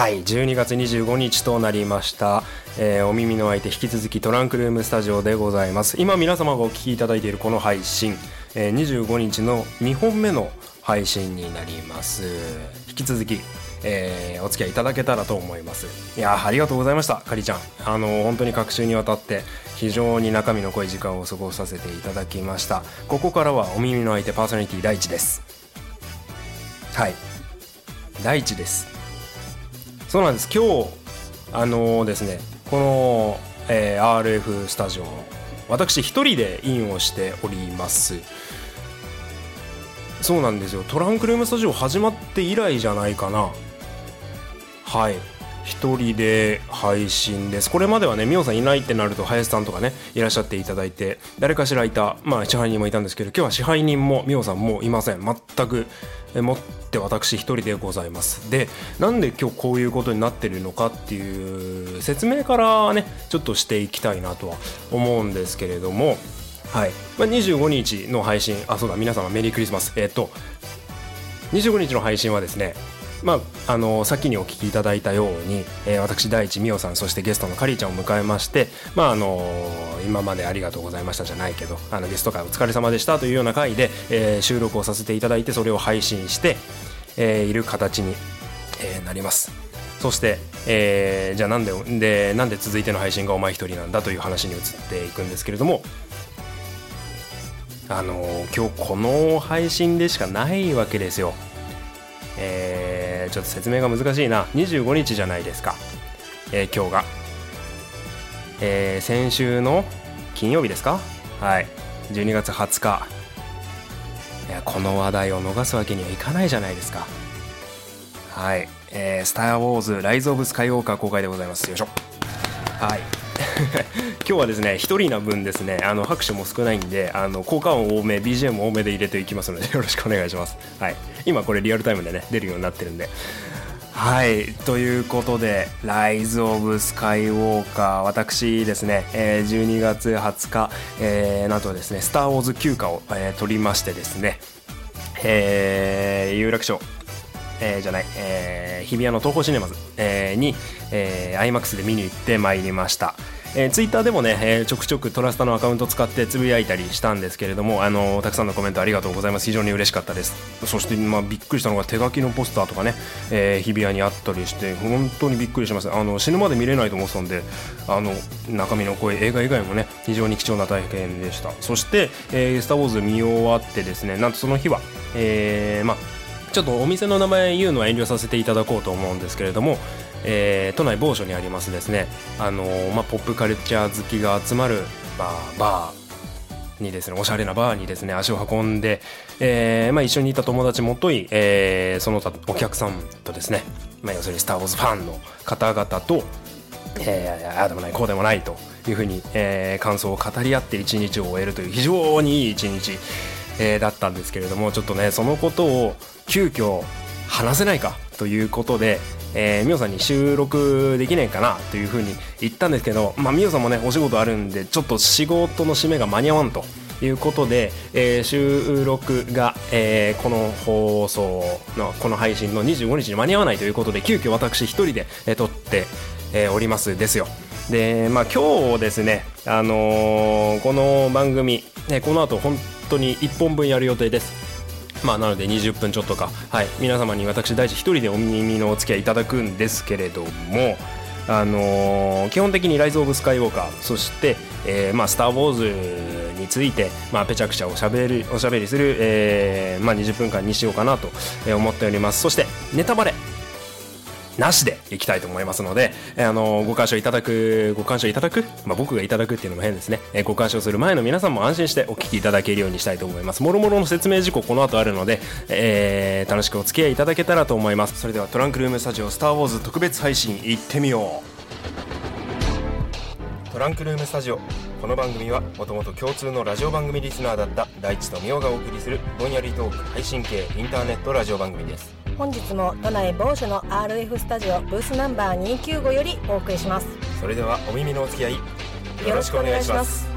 はい12月25日となりました、えーお耳の相手引き続きトランクルームスタジオでございます。今皆様がお聞きいただいているこの配信、えー25日の2本目の配信になります。引き続きえーお付き合いいただけたらと思います。いやありがとうございました。かりちゃん。あのー本当に各週にわたって非常に中身の濃い時間を過ごさせていただきました。ここからはお耳の相手パーソナリティ第一です。はい。第一です。そうなんです。今日あのーですねこの、えー RF スタジオ私一人でインをしております。そうなんですよ。トランクルームスタジオ始まって以来じゃないかな。はい。一人で配信です。これまではねみおさんいないってなると林さんとかねいらっしゃっていただいて誰かしらいたまあ支配人もいたんですけど今日は支配人もみおさんもいません。全くえもって私一人でございます。でなんで今日こういうことになってるのかっていう説明からねちょっとしていきたいなとは思うんですけれども。はい、まあ、25日の配信あそうだ皆様メリークリスマス。えっ、と25日の配信はですねまあ、あの先にお聞きいただいたように、えー私第一美桜さんそしてゲストのカリーちゃんを迎えまして、まああの今までありがとうございましたじゃないけどあのゲスト会お疲れ様でしたというような回で、えー収録をさせていただいてそれを配信して、えーいる形に、えーなります。そして、えーじゃあなんででなんで続いての配信がお前一人なんだという話に移っていくんですけれどもあの今日この配信でしかないわけですよ。えーちょっと説明が難しいな。25日じゃないですか、えー今日が、えー先週の金曜日ですか？はい。12月20日。いやこの話題を逃すわけにはいかないじゃないですか。はい「えースター・ウォーズ・ライズ・オブ・スカイウォーカー」公開でございます。よいしょ。はい。今日はですね一人な分ですねあの拍手も少ないんであの効果音多め BGM 多めで入れていきますので よろしくお願いします。はい。今これリアルタイムでね出るようになってるんで。はい。ということで「ライズ・オブ・スカイウォーカー」私ですね、えー12月20日、えーなんとですね「スター・ウォーズ休暇を」えー取りましてですねえー有楽町えーじゃない、えー日比谷の東宝シネマズ、えーに、えー、IMAX で見に行ってまいりました。えー、ツイッターでもね、えーちょくちょくトラスタのアカウント使ってつぶやいたりしたんですけれども、あのーたくさんのコメントありがとうございます。非常に嬉しかったです。そして、まあ、びっくりしたのが手書きのポスターとかね、えー日比谷にあったりして本当にびっくりします。あの死ぬまで見れないと思ってたんであの中身の声映画以外もね非常に貴重な体験でした。そして「えースター・ウォーズ」見終わってですねなんとその日は、えーまあちょっとお店の名前言うのは遠慮させていただこうと思うんですけれども、えー都内某所にありますですね、あのーまあ、ポップカルチャー好きが集まるバーバーにですねおしゃれなバーにですね足を運んで、えーまあ、一緒にいた友達もとい、えーその他お客さんとですね、まあ、要するに「スター・ウォーズ」ファンの方々とえーああでもないこうでもないというふうに、えー感想を語り合って一日を終えるという非常にいい一日、えーだったんですけれどもちょっとねそのことを急遽話せないかということで、えー、みおさんに収録できないかなというふうに言ったんですけど、まあ、みおさんもねお仕事あるんでちょっと仕事の締めが間に合わんと。いうことで、えー収録が、えーこの放送のこの配信の25日に間に合わないということで急遽私一人で、えー撮って、えーおりますですよでまあ今日ですねあのーこの番組、ね、この後本当に1本分やる予定ですまあなので20分ちょっとか、はい、皆様に私大地一人でお耳のお付き合いいただくんですけれども、あのー基本的に「ライズ・オブ・スカイウォーカー」そして「えーまあ、スター・ウォーズ」について、まあ、ぺちゃくちゃおしゃべりおしゃべりする、えーまあ、20分間にしようかなと思っております。そしてネタバレ。なしでいきたいと思いますので、えあのご鑑賞いただくご鑑賞いただく、まあ、僕がいただくっていうのも変ですね、えご鑑賞する前の皆さんも安心してお聞きいただけるようにしたいと思います。もろもろの説明事項この後あるので、えー楽しくお付き合いいただけたらと思います。それではトランクルームスタジオスター・ウォーズ特別配信行ってみよう。トランクルームスタジオこの番組はもともと共通のラジオ番組リスナーだった大地とみおがお送りするぼんやりトーク配信系インターネットラジオ番組です。本日も都内某所の RF スタジオブースナンバー295よりお送りします。それではお耳のお付き合いよろしくお願いします。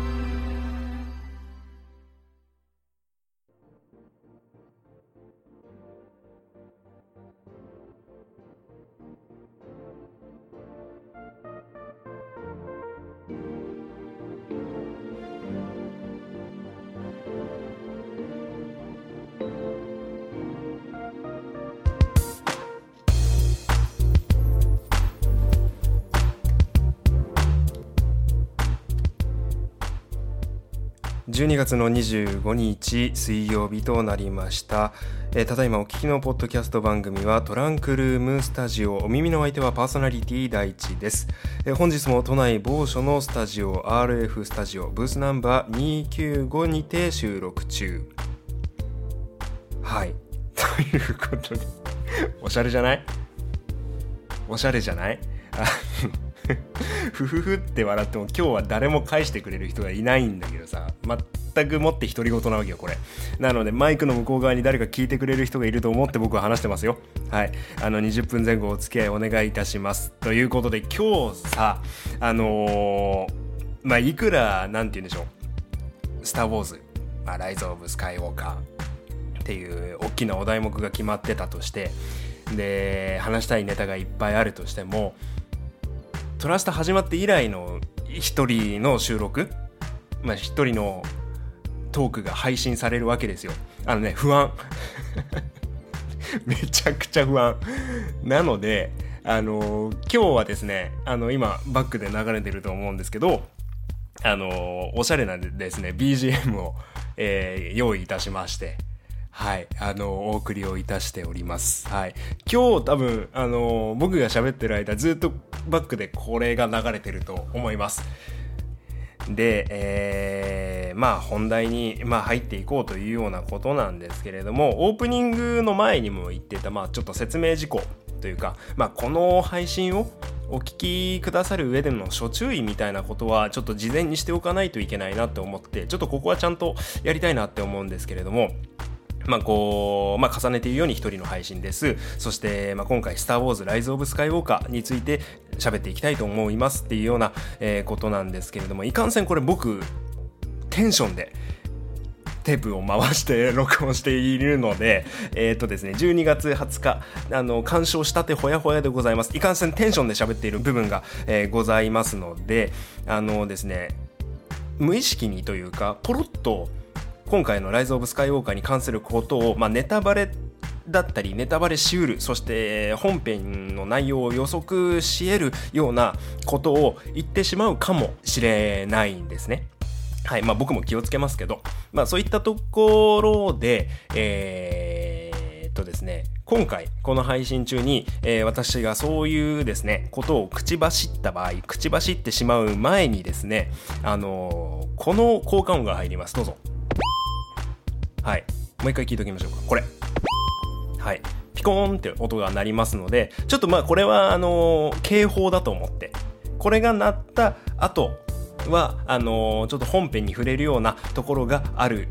12月の25日水曜日となりました、えーただいまお聞きのポッドキャスト番組はトランクルームスタジオお耳の相手はパーソナリティ第一です、えー本日も都内某所のスタジオ RF スタジオブースナンバー295にて収録中。はい。ということでおしゃれじゃない？おしゃれじゃない？ふふふって笑っても今日は誰も返してくれる人がいないんだけどさ全くもって独り言なわけよこれ。なのでマイクの向こう側に誰か聞いてくれる人がいると思って僕は話してますよ。はい。あの20分前後お付き合いお願いいたします。ということで今日さあのーまあいくらなんて言うんでしょう「スター・ウォーズ」まあ「ライズ・オブ・スカイ・ウォーカー」っていう大きなお題目が決まってたとしてで話したいネタがいっぱいあるとしてもトラスト始まって以来の一人の収録まあ一人のトークが配信されるわけですよあのね不安 めちゃくちゃ不安なのであの今日はですねあの今バックで流れてると思うんですけどあのおしゃれなですね BGM を、えー用意いたしましてはい、あの、お送りをいたしております。はい。今日多分、あの、僕が喋ってる間ずっとバックでこれが流れてると思います。で、えーまあ本題に、まあ、入っていこうというようなことなんですけれども、オープニングの前にも言ってた、まあちょっと説明事項というか、まあこの配信をお聞きくださる上での諸注意みたいなことはちょっと事前にしておかないといけないなって思って、ちょっとここはちゃんとやりたいなって思うんですけれども、まあこう、まあ重ねているように一人の配信です。そして、まあ今回、スター・ウォーズ・ライズ・オブ・スカイ・ウォーカーについて喋っていきたいと思いますっていうような、えーことなんですけれども、いかんせんこれ僕、テンションで、テープを回して録音しているので、えっ、とですね、12月20日、あの、鑑賞したてほやほやでございます。いかんせんテンションで喋っている部分が、えーございますので、あのですね、無意識にというか、ポロッと、今回の「ライズ・オブ・スカイウォーカー」に関することを、まあ、ネタバレだったりネタバレしうるそして本編の内容を予測し得るようなことを言ってしまうかもしれないんですね。はいまあ、僕も気をつけますけど、まあ、そういったところで、えーとですね、今回この配信中に、えー私がそういうですねことを口走った場合口走ってしまう前にですね、あのーこの効果音が入りますどうぞ。はい。もう一回聞いておきましょうか。これ。はい。ピコーンって音が鳴りますので、ちょっとまあこれはあのー警報だと思って、これが鳴った後は、あのーちょっと本編に触れるようなところがある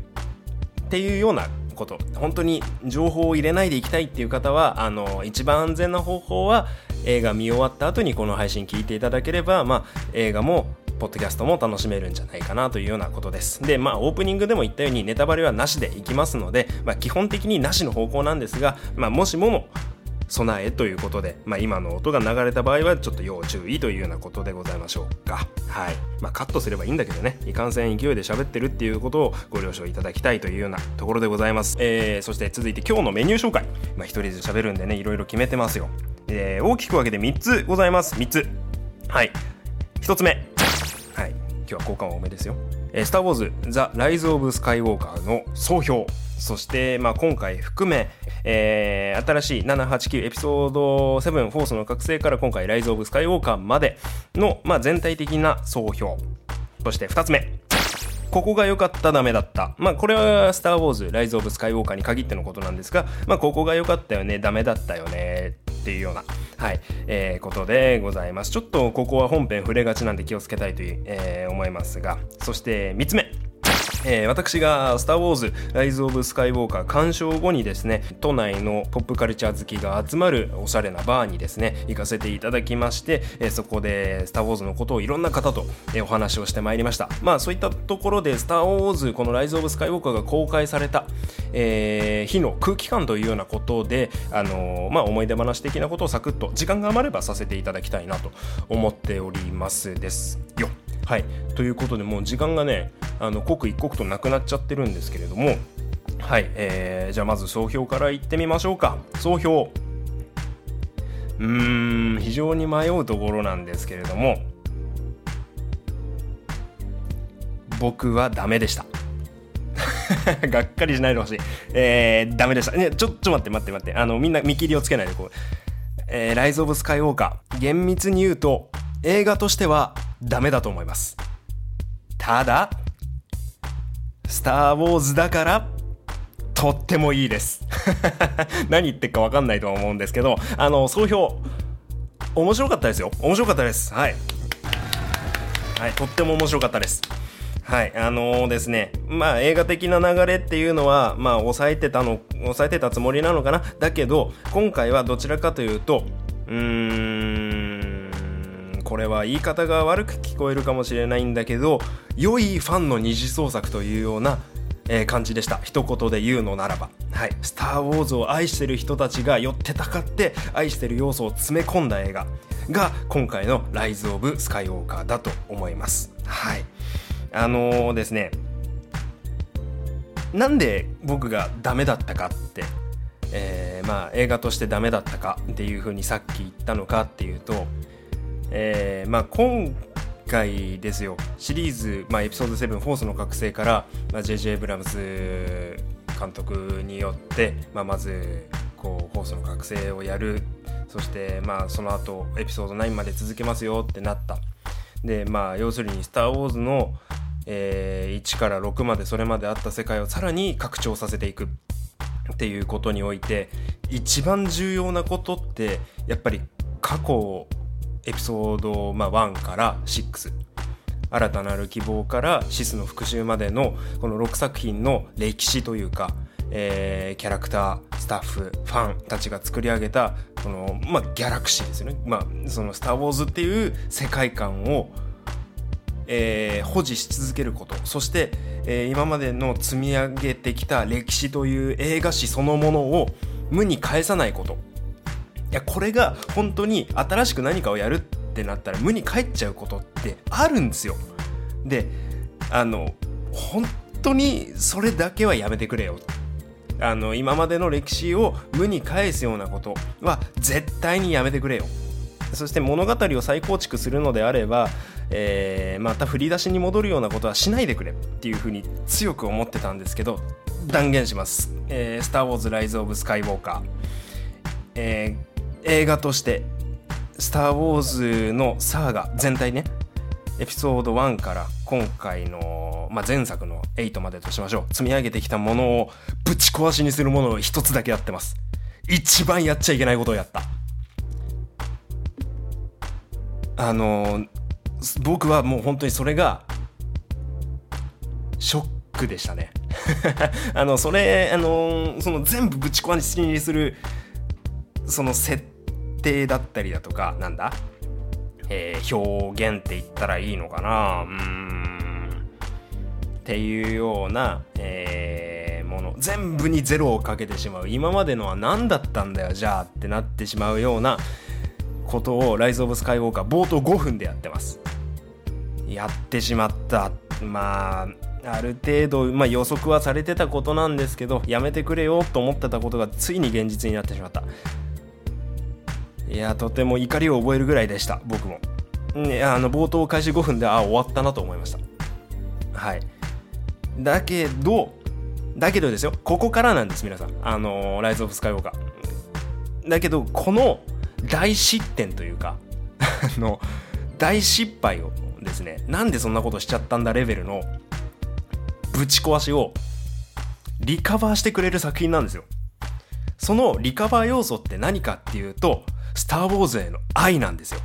っていうようなこと本当に情報を入れないでいきたいっていう方はあの一番安全な方法は映画見終わった後にこの配信聞いていただければ、まあ、映画もポッドキャストも楽しめるんじゃないかなというようなことですでまあオープニングでも言ったようにネタバレはなしでいきますので、まあ、基本的になしの方向なんですが、まあ、もしもの備えということで、まあ、今の音が流れた場合はちょっと要注意というようなことでございましょうか。はい。まあ、カットすればいいんだけどね、いかんせん勢いで喋ってるっていうことをご了承いただきたいというようなところでございます。えー、そして続いて今日のメニュー紹介。まあ、一人で喋るんでね、いろいろ決めてますよ。えー、大きく分けて3つございます。3つ。はい。1つ目。今日は交換多めですよ。えースター・ウォーズ・ザ・ライズ・オブ・スカイ・ウォーカーの総評。そして、まあ、今回含め、えー新しい789エピソード7フォースの覚醒から今回ライズ・オブ・スカイ・ウォーカーまでの、まあ、全体的な総評。そして2つ目。ここが良かった、ダメだった。まあ、これは、スター・ウォーズ、ライズ・オブ・スカイ・ウォーカーに限ってのことなんですが、まあ、ここが良かったよね、ダメだったよね、っていうような、はい、えーことでございます。ちょっと、ここは本編触れがちなんで気をつけたいという、えー思いますが、そして、3つ目。えー私が「スター・ウォーズ・ライズ・オブ・スカイ・ウォーカー」鑑賞後にですね都内のポップカルチャー好きが集まるおしゃれなバーにですね行かせていただきまして、えーそこで「スター・ウォーズ」のことをいろんな方と、えーお話をしてまいりましたまあそういったところで「スター・ウォーズ」この「ライズ・オブ・スカイ・ウォーカー」が公開された、えー日の空気感というようなことで、あのまあ、思い出話的なことをサクッと時間が余ればさせていただきたいなと思っておりますですよ。はい、ということでもう時間がねあの刻一刻となくなっちゃってるんですけれどもはい、えーじゃあまず総評からいってみましょうか。総評。うーん非常に迷うところなんですけれども僕はダメでした。がっかりしないでほしい。えー、ダメでした。ね、ちょ、ちょ、待って待って待って。あの、みんな見切りをつけないでこう。えー、ライズ・オブ・スカイウォーカー。厳密に言うと、映画としてはダメだと思います。ただ、スター・ウォーズだから、とってもいいです。何言ってるかわかんないとは思うんですけど、あの、総評、面白かったですよ。面白かったです。はい。はい、とっても面白かったです。はい、あのー、ですね、まあ映画的な流れっていうのは、まあ抑えてたの、抑えてたつもりなのかな？だけど、今回はどちらかというと、うーん、これは言い方が悪く聞こえるかもしれないんだけど、良いファンの二次創作というような、えー、感じでした。一言で言うのならば。はい。スター・ウォーズを愛してる人たちが寄ってたかって愛してる要素を詰め込んだ映画が今回のライズ・オブ・スカイウォーカーだと思います。はい。あのー、ですねなんで僕がダメだったかって、えー、まあ映画としてダメだったかっていうふうにさっき言ったのかっていうと、えー、まあ今回ですよシリーズ、まあ、エピソード7「フォースの覚醒」から、まあ、J.J. エブラムス監督によって、まあ、まずこう「フォースの覚醒」をやるそしてまあその後エピソード9まで続けますよってなったでまあ要するに「スター・ウォーズ」のえー、1から6までそれまであった世界をさらに拡張させていく。っていうことにおいて一番重要なことってやっぱり過去エピソード、まあ、1から6新たなる希望からシスの復讐までのこの6作品の歴史というか、えー、キャラクタースタッフファンたちが作り上げたこの、まあ、ギャラクシーですよね、まあ、その「スター・ウォーズ」っていう世界観をえー、保持し続けること。そして、えー、今までの積み上げてきた歴史という映画史そのものを無に返さないこと。いやこれが本当に新しく何かをやるってなったら無に返っちゃうことってあるんですよ。であの本当にそれだけはやめてくれよ。あの今までの歴史を無に返すようなことは絶対にやめてくれよ。そして物語を再構築するのであればえー、また振り出しに戻るようなことはしないでくれっていうふうに強く思ってたんですけど断言します。えー、スター・ウォーズ・ライズ・オブ・スカイ・ウォーカー。えー、映画として、スター・ウォーズのサーガ全体ね、エピソード1から今回の、まあ、前作の8までとしましょう。積み上げてきたものをぶち壊しにするものを一つだけやってます。一番やっちゃいけないことをやった。あのー僕はもう本当にそれがショックでしたね。あのそれあのその全部ぶち壊しにするその設定だったりだとかなんだ、えー、表現って言ったらいいのかな？うん。っていうような、えー、もの。全部にゼロをかけてしまう。今までのは何だったんだよじゃあってなってしまうようなことをライズ・オブ・スカイウォーカー冒頭5分でやってます。やってしまった。まあある程度、まあ、予測はされてたことなんですけどやめてくれよと思ってたことがついに現実になってしまった。いやとても怒りを覚えるぐらいでした僕も、ね、あの冒頭開始5分であ終わったなと思いました。はい。だけどだけどですよ。ここからなんです皆さん。あのー、ライズ・オブ・スカイウォーカーだけどこの大失点というか あの大失敗をですね。なんでそんなことしちゃったんだレベルのぶち壊しをリカバーしてくれる作品なんですよ。そのリカバー要素って何かっていうとスター・ウォーズへの愛なんですよ。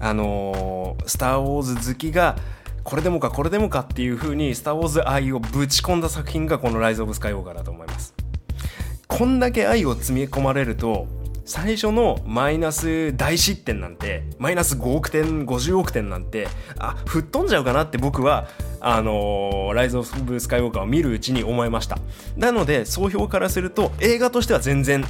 あのー、スター・ウォーズ好きがこれでもかこれでもかっていう風にスター・ウォーズ愛をぶち込んだ作品がこのライズ・オブ・スカイウォーカーだと思います。こんだけ愛を積み込まれると最初のマイナス大失点なんてマイナス5億点50億点なんてあ吹っ飛んじゃうかなって僕はあのー、ライズ・オブ・スカイウォーカーを見るうちに思いました。なので総評からすると映画としては全然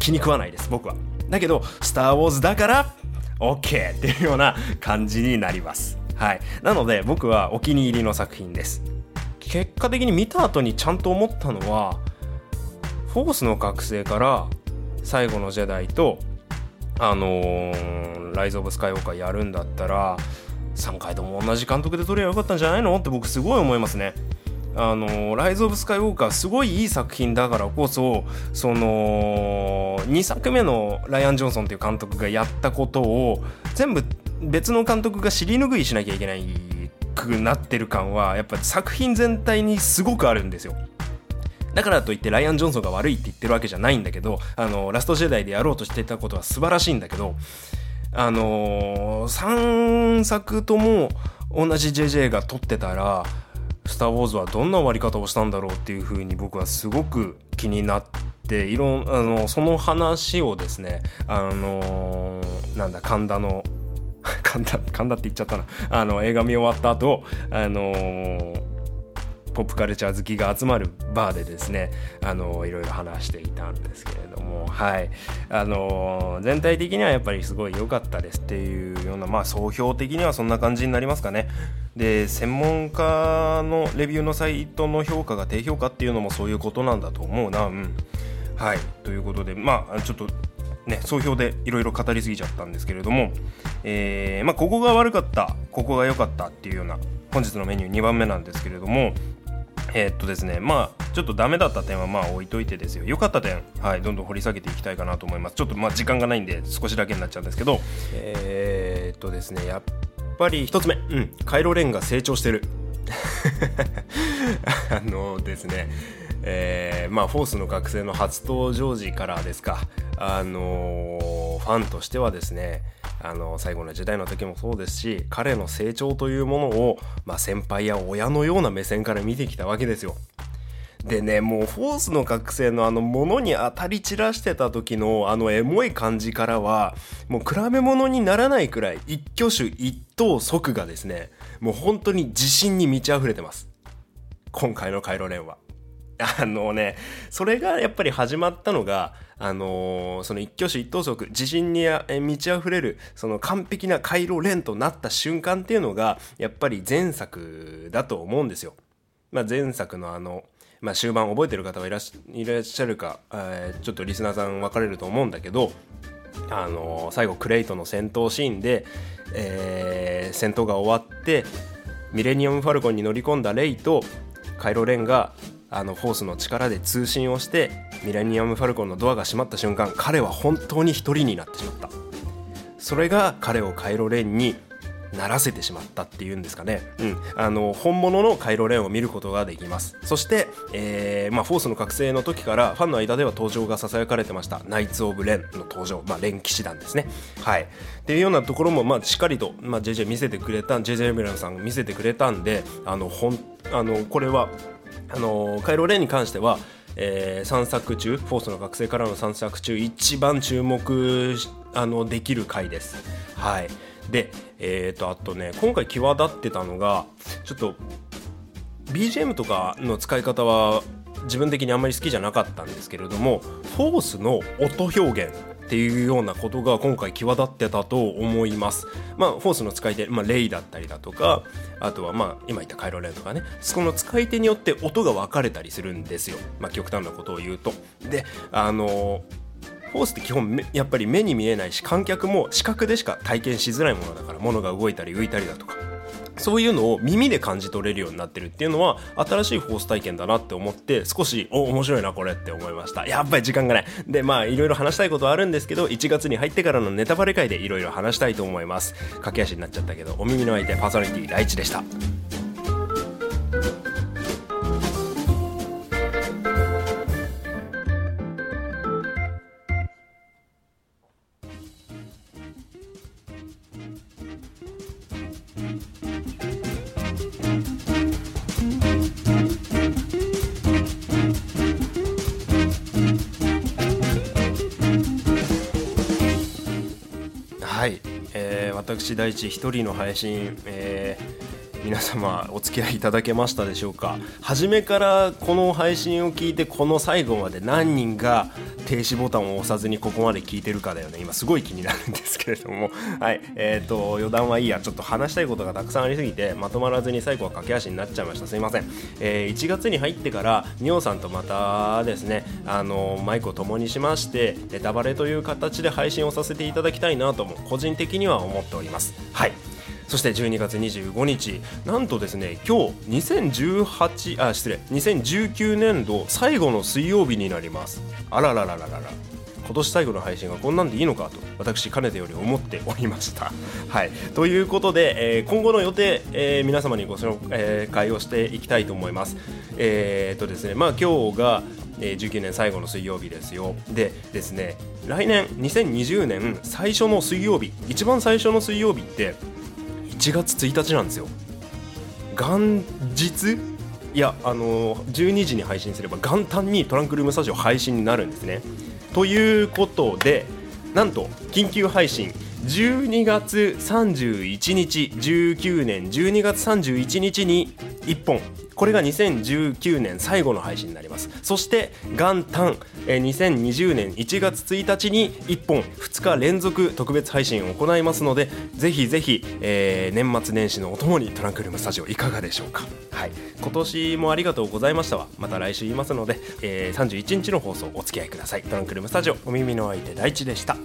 気に食わないです僕は。だけど「スター・ウォーズ」だから OK っていうような感じになります。はい。なので僕はお気に入りの作品です。結果的に見た後にちゃんと思ったのはフォースの覚醒から最後のジェダイとあのー、ライズ・オブ・スカイウォーカーやるんだったら3回とも同じ監督で撮ればよかったんじゃないの？って僕すごい思いますねあのライズ・オブ・スカイウォーカーすごいいい作品だからこそその2作目のライアン・ジョンソンっていう監督がやったことを全部別の監督が尻拭いしなきゃいけないくなってる感はやっぱ作品全体にすごくあるんですよ。だからといってライアン・ジョンソンが悪いって言ってるわけじゃないんだけどあのラストジェダイでやろうとしてたことは素晴らしいんだけどあのー、3作とも同じ JJ が撮ってたら「スター・ウォーズ」はどんな終わり方をしたんだろうっていうふうに僕はすごく気になっていろあのその話をですねあのー、なんだ神田の 神田神田って言っちゃったな。あの映画見終わった後あのーポップカルチャー好きが集まるバーでですねあのいろいろ話していたんですけれどもはい。あの全体的にはやっぱりすごい良かったですっていうようなまあ総評的にはそんな感じになりますかね。で専門家のレビューのサイトの評価が低評価っていうのもそういうことなんだと思うな。うん。はい。ということでまあちょっとね、総評でいろいろ語りすぎちゃったんですけれども、えーまあ、ここが悪かったここが良かったっていうような本日のメニュー2番目なんですけれどもえー、っとですねまあちょっとダメだった点はまあ置いといてですよ。良かった点はいどんどん掘り下げていきたいかなと思います。ちょっとまあ時間がないんで少しだけになっちゃうんですけど。えー、っとですねやっぱり1つ目。うん。カイロレンが成長してる。あのですねえー、まあフォースの学生の初登場時からですか。あのー、ファンとしてはですねあの最後の時代の時もそうですし彼の成長というものを、まあ、先輩や親のような目線から見てきたわけですよ。でねもうフォースの覚醒のあの物に当たり散らしてた時のあのエモい感じからはもう比べ物にならないくらい一挙手一投足がですねもう本当に自信に満ち溢れてます今回のカイロレンは。あのねそれがやっぱり始まったのがあのー、その一挙手一投足自信に満ち溢れるその完璧な回路連となった瞬間っていうのがやっぱり前作だと思うんですよ。まあ、前作のあの、まあ、終盤覚えてる方はいらっしゃるか、えー、ちょっとリスナーさん分かれると思うんだけどあのー、最後クレイトの戦闘シーンで、え、戦闘が終わってミレニアム・ファルコンに乗り込んだレイとカイロ・レンがあのフォースの力で通信をしてミレニアム・ファルコンのドアが閉まった瞬間彼は本当に一人になってしまった。それが彼をカイロ・レンにならせてしまったっていうんですかね、うん、あの本物のカイロ・レンを見ることができます。そして、えーまあ、フォースの覚醒の時からファンの間では登場がささやかれてました。ナイツ・オブ・レンの登場、まあ、レン騎士団ですね。はい。っていうようなところも、まあ、しっかりと、まあ、JJ 見せてくれた JJ ミランさん見せてくれたんであのほんあのこれはあのカイロ・レンに関しては、えー、3作中フォースの学生からの3作中一番注目あのできる回です。はいで、えーと、あとね今回際立ってたのがちょっと BGM とかの使い方は自分的にあんまり好きじゃなかったんですけれどもフォースの音表現っていうようなことが今回際立ってたと思います。まあ、フォースの使い手、まあ、レイだったりだとか、あとはまあ、今言ったカイロレンとかね、その使い手によって音が分かれたりするんですよ。まあ、極端なことを言うと。で、あのフォースって基本やっぱり目に見えないし観客も視覚でしか体験しづらいものだから物が動いたり浮いたりだとかそういうのを耳で感じ取れるようになってるっていうのは新しいフォース体験だなって思って少しお面白いなこれって思いました。やっぱり時間がない。でまあいろいろ話したいことはあるんですけど1月に入ってからのネタバレ会でいろいろ話したいと思います。駆け足になっちゃったけどお耳の相手パーソナリティ第一でした。私大地一人の配信、えー、皆様お付き合いいただけましたでしょうか？初めからこの配信を聞いてこの最後まで何人が停止ボタンを押さずにここまで聞いてるかだよね。今すごい気になるんですけれども。はい。えーと余談はいいや。ちょっと話したいことがたくさんありすぎてまとまらずに最後は駆け足になっちゃいました。すいません、えー、1月に入ってからニオさんとまたですねあのマイクを共にしましてネタバレという形で配信をさせていただきたいなとも個人的には思っております。はい。そして12月25日。なんとですね今日2018あ失礼2019年度最後の水曜日になります。あらららららら。今年最後の配信がこんなんでいいのかと私かねてより思っておりました。はい、ということで、えー、今後の予定、えー、皆様にご紹介をしていきたいと思います。えー、っとですねまあ、今日がえ19年最後の水曜日ですよ。でですね来年2020年最初の水曜日一番最初の水曜日って1月1日なんですよ。元日？いやあの12時に配信すれば元旦にトランクルームスタジオ配信になるんですね。ということでなんと緊急配信12月31日19年12月31日に1本これが2019年最後の配信になります。そして元旦2020年1月1日に1本2日連続特別配信を行いますのでぜひぜひ、えー、年末年始のおともにトランクルームスタジオいかがでしょうか。はい。今年もありがとうございましたわ。また来週言いますので、えー、31日の放送お付き合いください。トランクルームスタジオお耳の相手大地でした。